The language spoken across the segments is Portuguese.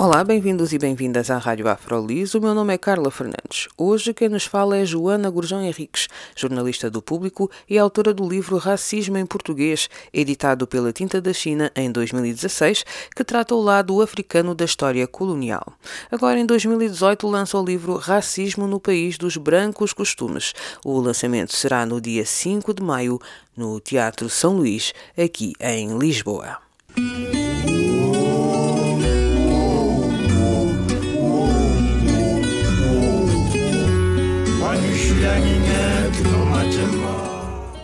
Olá, bem-vindos e bem-vindas à Rádio Afrolis. O meu nome é Carla Fernandes. Hoje quem nos fala é Joana Gurjão Henriques, jornalista do Público e autora do livro Racismo em Português, editado pela Tinta da China em 2016, que trata o lado africano da história colonial. Agora, em 2018, lança o livro Racismo no País dos Brancos Costumes. O lançamento será no dia 5 de maio, no Teatro São Luís, aqui em Lisboa.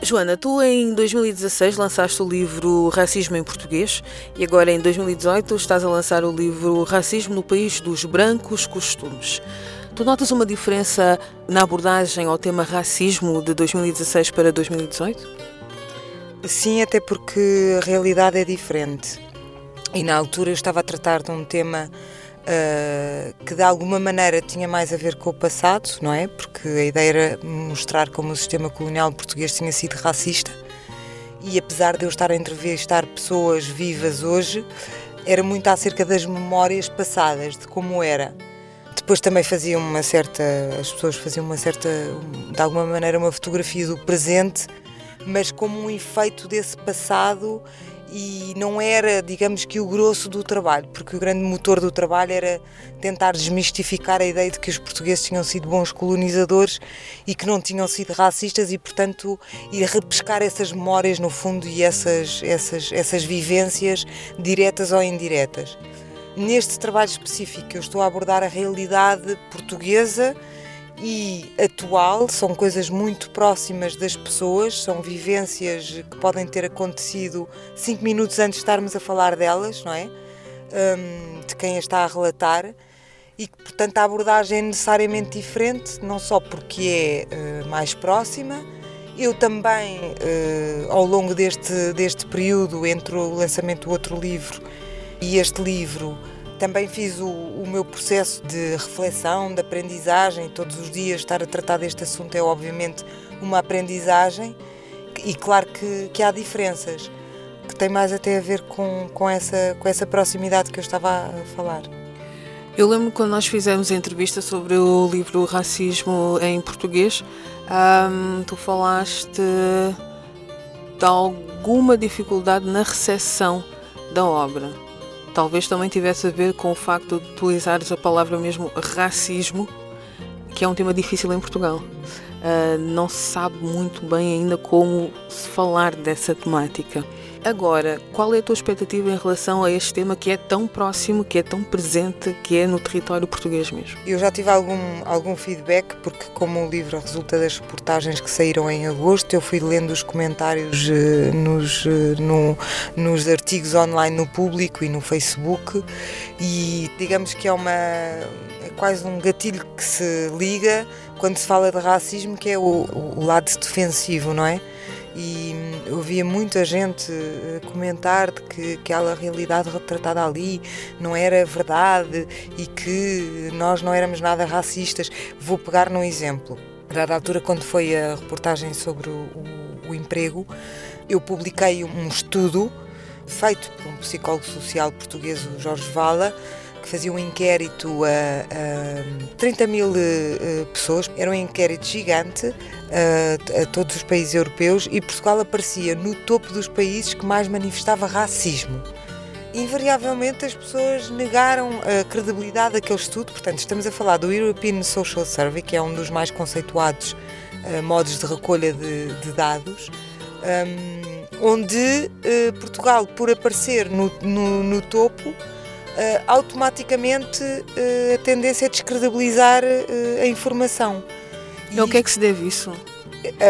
Joana, tu em 2016 lançaste o livro Racismo em Português e agora em 2018 estás a lançar o livro Racismo no País dos Brancos Costumes. Tu notas uma diferença na abordagem ao tema racismo de 2016 para 2018? Sim, até porque a realidade é diferente. E na altura eu estava a tratar de um tema uh, que de alguma maneira tinha mais a ver com o passado, não é? Porque a ideia era mostrar como o sistema colonial português tinha sido racista. E apesar de eu estar a entrevistar pessoas vivas hoje, era muito acerca das memórias passadas, de como era. Depois também faziam uma certa, as pessoas faziam uma certa, de alguma maneira, uma fotografia do presente, mas como um efeito desse passado e não era, digamos que, o grosso do trabalho, porque o grande motor do trabalho era tentar desmistificar a ideia de que os portugueses tinham sido bons colonizadores e que não tinham sido racistas e, portanto, ir repescar essas memórias no fundo e essas, essas, essas vivências diretas ou indiretas. Neste trabalho específico, eu estou a abordar a realidade portuguesa e atual, são coisas muito próximas das pessoas, são vivências que podem ter acontecido cinco minutos antes de estarmos a falar delas, não é? Um, de quem a está a relatar e que, portanto, a abordagem é necessariamente diferente, não só porque é uh, mais próxima, eu também, uh, ao longo deste, deste período entre o lançamento do outro livro e este livro, também fiz o, o, meu processo de reflexão, de aprendizagem. Todos os dias estar a tratar deste assunto é, obviamente, uma aprendizagem. E claro que, que há diferenças, que tem mais até a ver com, com, essa, com essa proximidade que eu estava a falar. Eu lembro quando nós fizemos a entrevista sobre o livro Racismo em Português, tu falaste de alguma dificuldade na recepção da obra talvez também tivesse a ver com o facto de utilizares a palavra mesmo racismo, que é um tema difícil em Portugal. Uh, não se sabe muito bem ainda como se falar dessa temática. Agora, qual é a tua expectativa em relação a este tema que é tão próximo, que é tão presente, que é no território português mesmo? Eu já tive algum, algum feedback, porque como o livro resulta das reportagens que saíram em agosto, eu fui lendo os comentários uh, nos, uh, no, nos artigos online no público e no Facebook e digamos que é uma é quase um gatilho que se liga quando se fala de racismo, que é o, o lado defensivo, não é? e eu via muita gente eh, comentar de que aquela realidade retratada ali não era verdade e que nós não éramos nada racistas. Vou pegar num exemplo. Dada altura, quando foi a reportagem sobre o, o, o emprego, eu publiquei um estudo feito por um psicólogo social português, o Jorge Vala, que fazia um inquérito a, a 30 mil uh, pessoas. Era um inquérito gigante uh, a todos os países europeus e Portugal aparecia no topo dos países que mais manifestava racismo. Invariavelmente as pessoas negaram a credibilidade daquele estudo, portanto, estamos a falar do European Social Survey, que é um dos mais conceituados uh, modos de recolha de, de dados. Um, onde Portugal, por aparecer no, no, no topo, automaticamente uh, a tendência é descredibilizar uh, a informação. E o que é que se deve isso?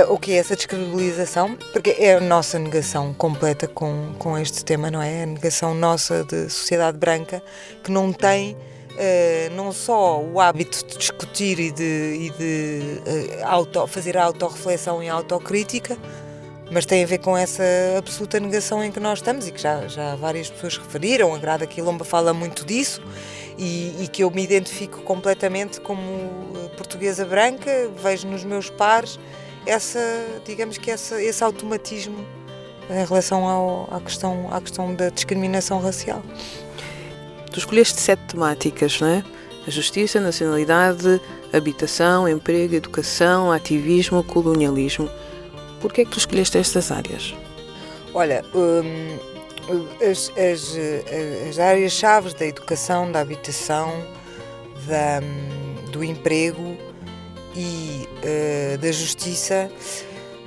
O que é essa descredibilização? Porque é a nossa negação completa com, com este tema, não é? A negação nossa de sociedade branca que não tem uh, não só o hábito de discutir e de, e de uh, auto, fazer a autorreflexão e autocrítica, mas tem a ver com essa absoluta negação em que nós estamos e que já, já várias pessoas referiram. A Grada Quilomba fala muito disso e, e, que eu me identifico completamente como eh, portuguesa branca, vejo nos meus pares essa, digamos que essa, esse automatismo em relação ao, à, questão, à questão da discriminação racial. Tu escolheste sete temáticas, não é? A justiça, nacionalidade, habitação, emprego, educação, ativismo, colonialismo. Por que é que tu escolheste estas áreas? Olha, hum, as, as, as áreas-chave da educação, da habitação, da, do emprego e uh, da justiça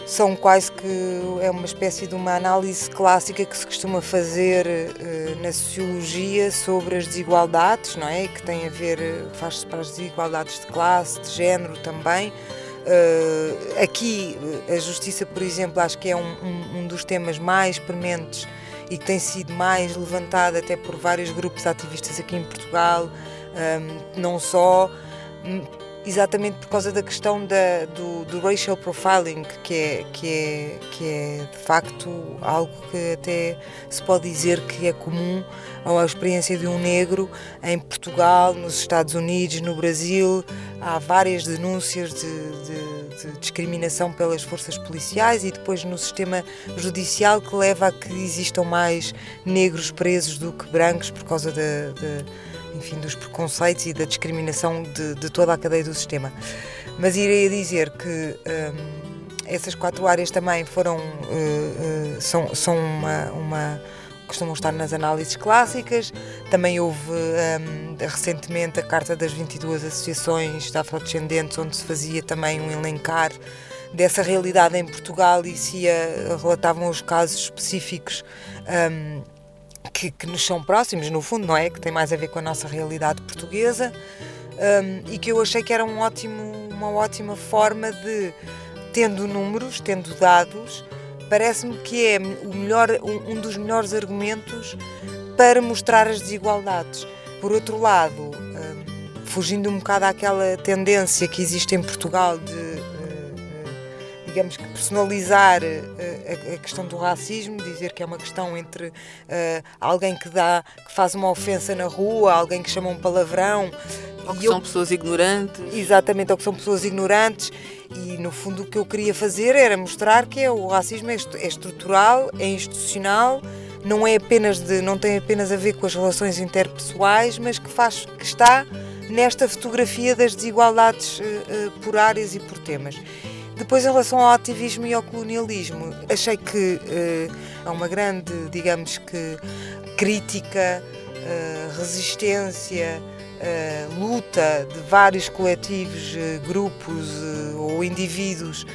são quase que é uma espécie de uma análise clássica que se costuma fazer uh, na sociologia sobre as desigualdades, não é? Que tem a ver, faz-se para as desigualdades de classe, de género também. Uh, aqui, a justiça, por exemplo, acho que é um, um, um dos temas mais prementes e que tem sido mais levantado até por vários grupos ativistas aqui em Portugal, um, não só exatamente por causa da questão da, do, do, racial profiling, que é, que, é, que é de facto algo que até se pode dizer que é comum à experiência de um negro em Portugal, nos Estados Unidos, no Brasil. Há várias denúncias de, de, de discriminação pelas forças policiais e depois no sistema judicial que leva a que existam mais negros presos do que brancos por causa da enfim, dos preconceitos e da discriminação de, de toda a cadeia do sistema. Mas irei dizer que um, essas quatro áreas também foram, uh, uh, são, são uma, uma costumam estar nas análises clássicas. Também houve um, recentemente a Carta das 22 Associações de Afrodescendentes, onde se fazia também um elencar dessa realidade em Portugal e se relatavam os casos específicos. Um, que, que, nos são próximos, no fundo, não é? Que tem mais a ver com a nossa realidade portuguesa um, e que eu achei que era um ótimo, uma ótima forma de, tendo números, tendo dados, parece-me que é o melhor, um, um, dos melhores argumentos para mostrar as desigualdades. Por outro lado, um, fugindo um bocado àquela tendência que existe em Portugal de digamos que personalizar uh, a, questão do racismo, dizer que é uma questão entre uh, alguém que dá, que faz uma ofensa na rua, alguém que chama um palavrão. Ou que são pessoas ignorantes. Exatamente, ou que são pessoas ignorantes. E no fundo o que eu queria fazer era mostrar que é, o racismo é, é estrutural, é institucional, não é apenas de, não tem apenas a ver com as relações interpessoais, mas que faz, que está nesta fotografia das desigualdades uh, uh, por áreas e por temas. Depois, em relação ao ativismo e ao colonialismo, achei que uh, há uma grande, digamos que, crítica, uh, resistência, uh, luta de vários coletivos, grupos ou indivíduos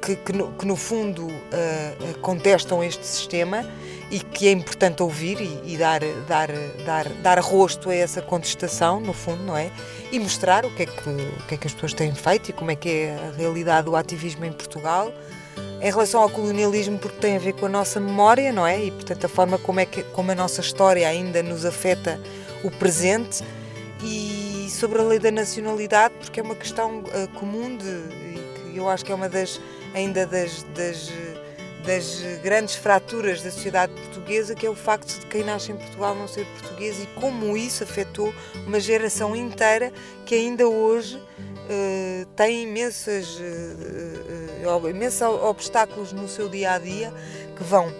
que, que, no, que, no, fundo contestam este sistema e que é importante ouvir e, e, dar, dar, dar, dar rosto a essa contestação, no fundo, não é? E mostrar o que, é que, o que é que as pessoas têm feito e como é que é a realidade do ativismo em Portugal. Em relação ao colonialismo, porque tem a ver com a nossa memória, não é? E, portanto, a forma como, é que, como a nossa história ainda nos afeta o presente. E sobre a lei da nacionalidade, porque é uma questão uh, comum de, e eu acho que é uma das, ainda das, das das grandes fraturas da sociedade portuguesa, que é o facto de quem nasce em Portugal não ser português e como isso afetou uma geração inteira que ainda hoje uh, tem imensas, uh, uh, imensos obstáculos no seu dia a dia que vão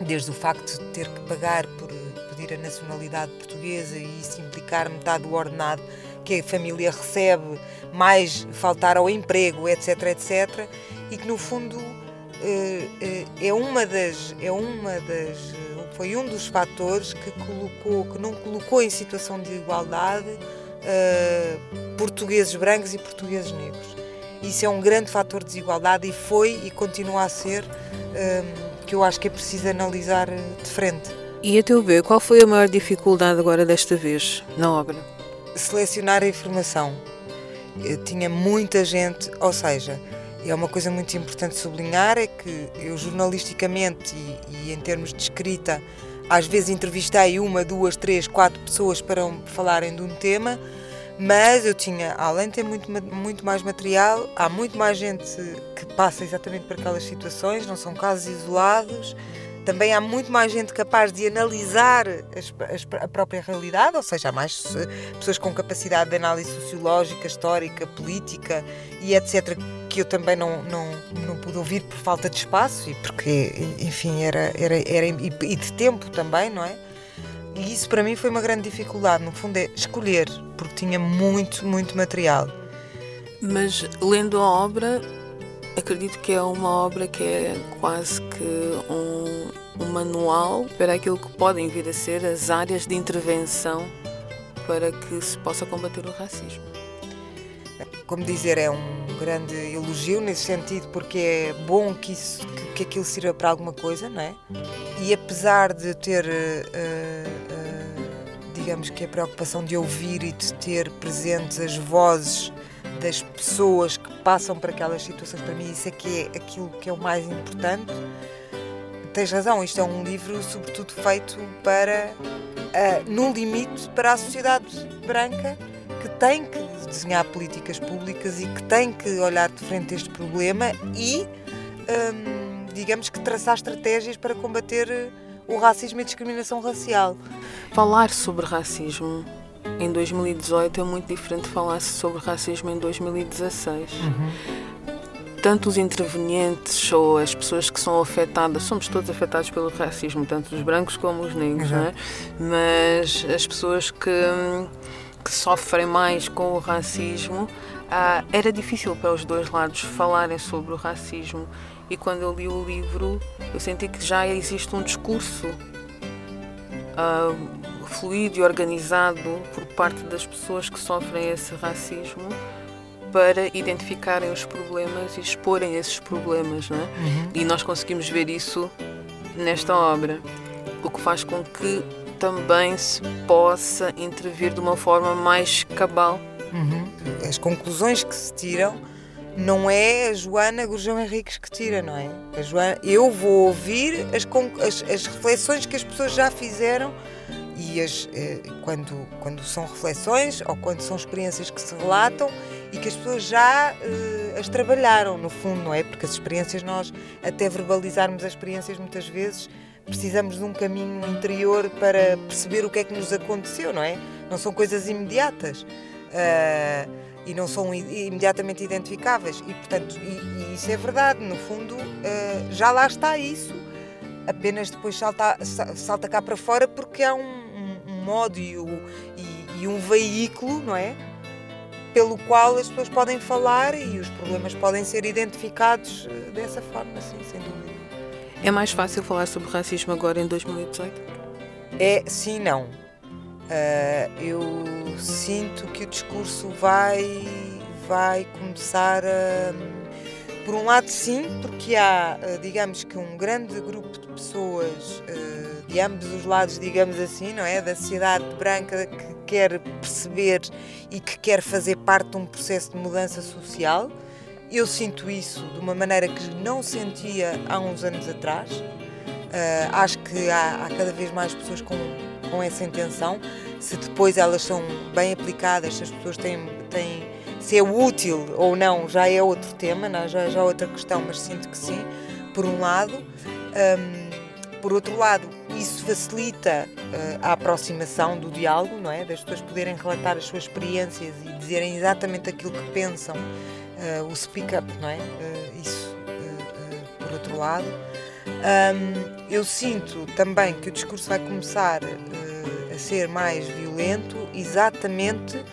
desde o facto de ter que pagar por pedir a nacionalidade portuguesa e isso implicar metade do ordenado que a família recebe, mais faltar ao emprego, etc, etc, e que no fundo eh, eh, é uma das é uma das foi um dos fatores que colocou que não colocou em situação de igualdade uh, portugueses brancos e portugueses negros. Isso é um grande fator de desigualdade e foi e continua a ser que eu acho que é preciso analisar de frente. E a teu ver qual foi a maior dificuldade agora desta vez na obra selecionar a informação eu tinha muita gente ou seja é uma coisa muito importante sublinhar é que eu jornalisticamente e, e, em termos de escrita às vezes entrevistei uma, duas, três, quatro pessoas para falarem de um tema, Mas eu tinha, além de ter muito, muito mais material, há muito mais gente que passa exatamente por aquelas situações, não são casos isolados. Também há muito mais gente capaz de analisar as, as, a própria realidade, ou seja, há mais pessoas com capacidade de análise sociológica, histórica, política e etc., que eu também não, não, não pude ouvir por falta de espaço e porque, enfim, era, era, era e de tempo também, não é? E isso para mim foi uma grande dificuldade, no fundo, é escolher, porque tinha muito, muito material. Mas lendo a obra, acredito que é uma obra que é quase que um, um manual para aquilo que podem vir a ser as áreas de intervenção para que se possa combater o racismo. Como dizer, é um grande elogio nesse sentido, porque é bom que, isso, que, que aquilo sirva para alguma coisa, não é? E apesar de ter, uh, uh, digamos que a preocupação de ouvir e de ter presentes as vozes das pessoas que passam por aquelas situações, para mim isso é que é aquilo que é o mais importante. Tens razão, isto é um livro sobretudo feito para, uh, no limite, para a sociedade branca que tem que desenhar políticas públicas e que tem que olhar de frente a este problema e, um, digamos que traçar estratégias para combater o racismo e a discriminação racial. Falar sobre racismo em 2018 é muito diferente de falar sobre racismo em 2016. Uhum. Tanto os intervenientes ou as pessoas que são afetadas, somos todos afetados pelo racismo, tanto os brancos como os negros, uhum. não é? mas as pessoas que, que sofrem mais com o racismo, ah, era difícil para os dois lados falarem sobre o racismo. E quando eu li o livro, eu senti que já existe um discurso. Ah, fluido e organizado por parte das pessoas que sofrem esse racismo para identificarem os problemas e exporem esses problemas, não é? Uhum. E nós conseguimos ver isso nesta obra, o que faz com que também se possa intervir de uma forma mais cabal. Uhum. As conclusões que se tiram não é a Joana Gurjão Henriques que tira, não é? A Joana, eu vou ouvir as, as, as reflexões que as pessoas já fizeram eh, quando, quando são reflexões ou quando são experiências que se relatam e que as pessoas já eh, as trabalharam, no fundo, não é? Porque as experiências, nós, até verbalizarmos as experiências, muitas vezes precisamos de um caminho interior para perceber o que é que nos aconteceu, não é? Não são coisas imediatas. Uh, e não são imediatamente identificáveis. E, portanto, e, e isso é verdade, no fundo, uh, já lá está isso, apenas depois salta, salta cá para fora porque há um, modo e, o, e, e um veículo, não é? Pelo qual as pessoas podem falar e os problemas podem ser identificados eh, dessa forma, sim, sem dúvida. É mais fácil falar sobre racismo agora em 2018? É, sim, não. Uh, eu sinto que o discurso vai, vai começar a. Por um lado, sim, porque há, eh, digamos que, um grande grupo de pessoas. De ambos os lados, digamos assim, não é? Da sociedade branca que quer perceber e que quer fazer parte de um processo de mudança social. Eu sinto isso de uma maneira que não sentia há uns anos atrás. Uh, acho que há, há, cada vez mais pessoas com, com essa intenção. Se depois elas são bem aplicadas, se as pessoas têm, têm se é útil ou não, já é outro tema, não? É? Já, já é outra questão, mas sinto que sim, por um lado. Um, por outro lado, isso facilita uh, a aproximação do diálogo, não é? Das pessoas poderem relatar as suas experiências e dizerem exatamente aquilo que pensam, uh, o speak up, não é? Uh, isso, por outro lado. Um, eu sinto também que o discurso vai começar a ser mais violento, exatamente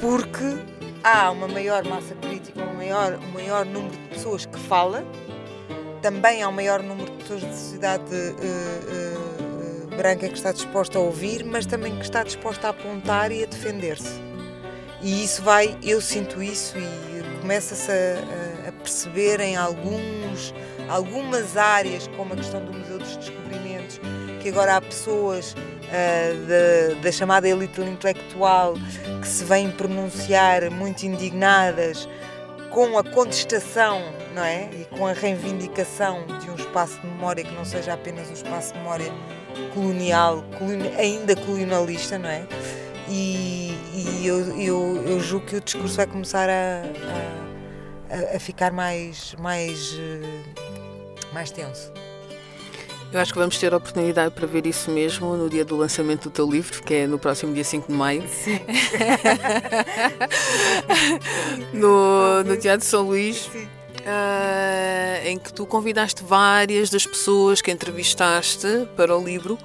porque há uma maior massa crítica, um maior, um maior número de pessoas que fala também há um maior número de pessoas de sociedade uh, uh, branca que está disposta a ouvir, mas também que está disposta a apontar e a defender-se. E isso vai, eu sinto isso e começa-se a, a, perceber em alguns, algumas áreas, como a questão do Museu dos Descobrimentos, que agora há pessoas uh, da, da chamada elite intelectual que se vêm pronunciar muito indignadas com a contestação não é? e com a reivindicação de um espaço de memória que não seja apenas um espaço de memória colonial, ainda colonialista, não é? e, e eu, eu, eu, julgo que o discurso vai começar a, a, a ficar mais, mais, uh, mais tenso. Eu acho que vamos ter a oportunidade para ver isso mesmo no dia do lançamento do teu livro, que é no próximo dia 5 de maio. Sim. no, no Teatro São Luís. Uh, em que tu convidaste várias das pessoas que entrevistaste para o livro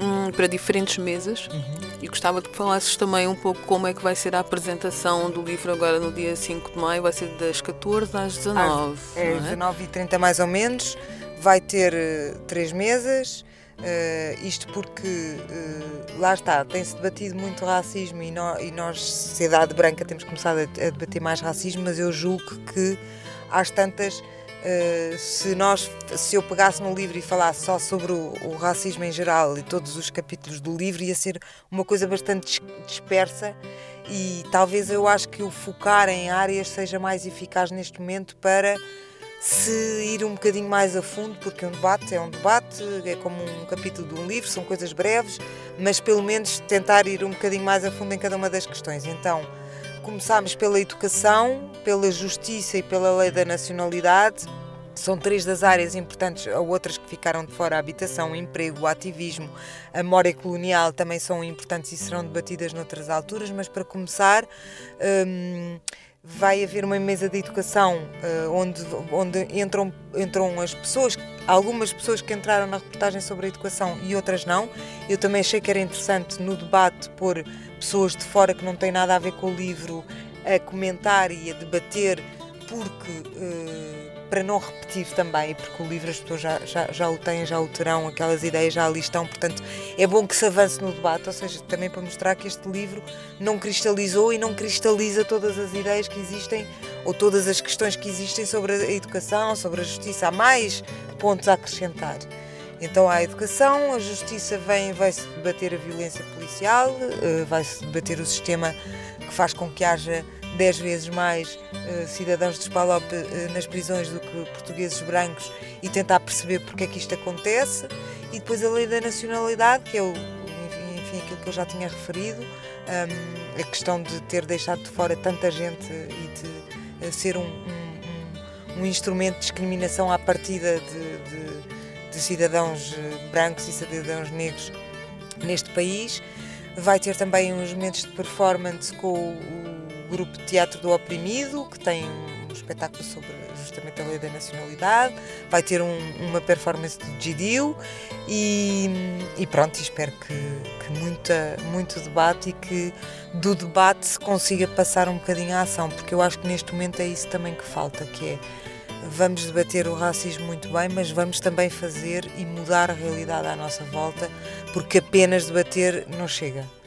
um, para diferentes mesas uhum. e gostava de que falasses também um pouco como é que vai ser a apresentação do livro agora no dia 5 de maio, vai ser das 14 às 19 às, é, é? 19 e 30 mais ou menos vai ter uh, três mesas uh, isto porque uh, lá está, tem-se debatido muito racismo e, no, e nós, sociedade branca, temos começado a, a debater mais racismo, mas eu julgo que às tantas, uh, se, nós, se eu pegasse no livro e falasse só sobre o, o, racismo em geral e todos os capítulos do livro, ia ser uma coisa bastante dispersa e talvez eu acho que o focar em áreas seja mais eficaz neste momento para se ir um bocadinho mais a fundo, porque um debate é um debate, é como um capítulo de um livro, são coisas breves, mas pelo menos tentar ir um bocadinho mais a fundo em cada uma das questões. Então, Começámos pela educação, pela justiça e pela lei da nacionalidade. São três das áreas importantes, ou outras que ficaram de fora: a habitação, o emprego, o ativismo, a memória colonial também são importantes e serão debatidas noutras alturas. Mas para começar, hum, vai haver uma mesa de educação uh, onde, onde entram, entram as pessoas, algumas pessoas que entraram na reportagem sobre a educação e outras não. Eu também achei que era interessante no debate pôr pessoas de fora que não têm nada a ver com o livro a comentar e a debater, porque. Uh, para não repetir também, porque o livro as pessoas já, já, já o têm, já o terão, aquelas ideias já ali estão, portanto é bom que se avance no debate, ou seja, também para mostrar que este livro não cristalizou e não cristaliza todas as ideias que existem ou todas as questões que existem sobre a educação, sobre a justiça. Há mais pontos a acrescentar. Então há a educação, a justiça vem, vai-se debater a violência policial, eh, vai-se debater o sistema que faz com que haja 10 vezes mais uh, cidadãos de Spalop uh, nas prisões do que portugueses brancos e tentar perceber porque é que isto acontece. E depois a lei da nacionalidade, que é o, enfim, aquilo que eu já tinha referido, um, a questão de ter deixado de fora tanta gente e de ser um, um, um, instrumento de discriminação à partida de, de, de cidadãos brancos e cidadãos negros neste país. Vai ter também uns momentos de performance com o grupo teatro do oprimido, que tem um espetáculo sobre justamente a lei da nacionalidade, vai ter um, uma performance do Gidio e, e pronto, espero que, que muita, muito debate e que do debate se consiga passar um bocadinho à ação, porque eu acho que neste momento é isso também que falta, que é vamos debater o racismo muito bem, mas vamos também fazer e mudar a realidade à nossa volta, porque apenas debater não chega.